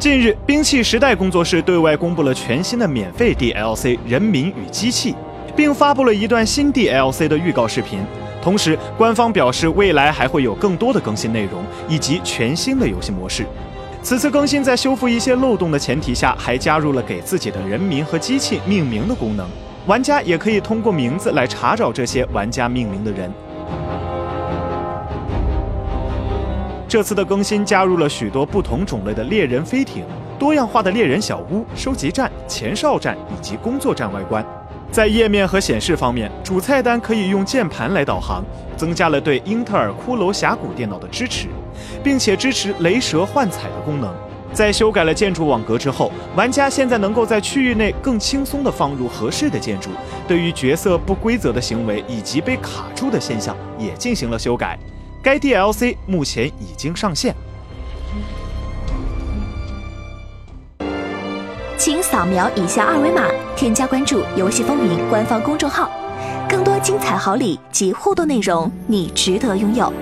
近日，兵器时代工作室对外公布了全新的免费 DLC《人民与机器》，并发布了一段新 DLC 的预告视频。同时，官方表示未来还会有更多的更新内容以及全新的游戏模式。此次更新在修复一些漏洞的前提下，还加入了给自己的人民和机器命名的功能。玩家也可以通过名字来查找这些玩家命名的人。这次的更新加入了许多不同种类的猎人飞艇、多样化的猎人小屋、收集站、前哨站以及工作站外观。在页面和显示方面，主菜单可以用键盘来导航，增加了对英特尔骷髅峡谷电脑的支持，并且支持雷蛇幻彩的功能。在修改了建筑网格之后，玩家现在能够在区域内更轻松地放入合适的建筑。对于角色不规则的行为以及被卡住的现象，也进行了修改。该 DLC 目前已经上线，请扫描以下二维码，添加关注“游戏风云”官方公众号，更多精彩好礼及互动内容，你值得拥有。